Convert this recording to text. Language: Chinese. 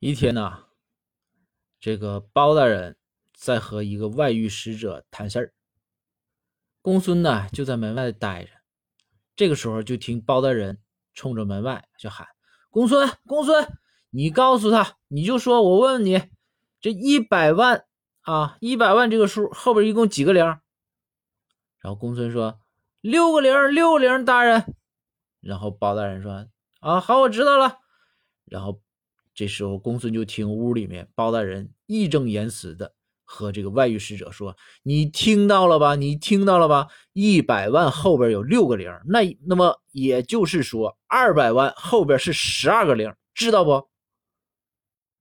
一天呢，这个包大人在和一个外遇使者谈事儿，公孙呢就在门外待着。这个时候就听包大人冲着门外就喊：“公孙，公孙，你告诉他，你就说我问问你，这一百万啊，一百万这个数后边一共几个零？”然后公孙说：“六个零，六个零，大人。”然后包大人说：“啊，好，我知道了。”然后。这时候，公孙就听屋里面包大人义正言辞的和这个外遇使者说：“你听到了吧？你听到了吧？一百万后边有六个零，那那么也就是说，二百万后边是十二个零，知道不？”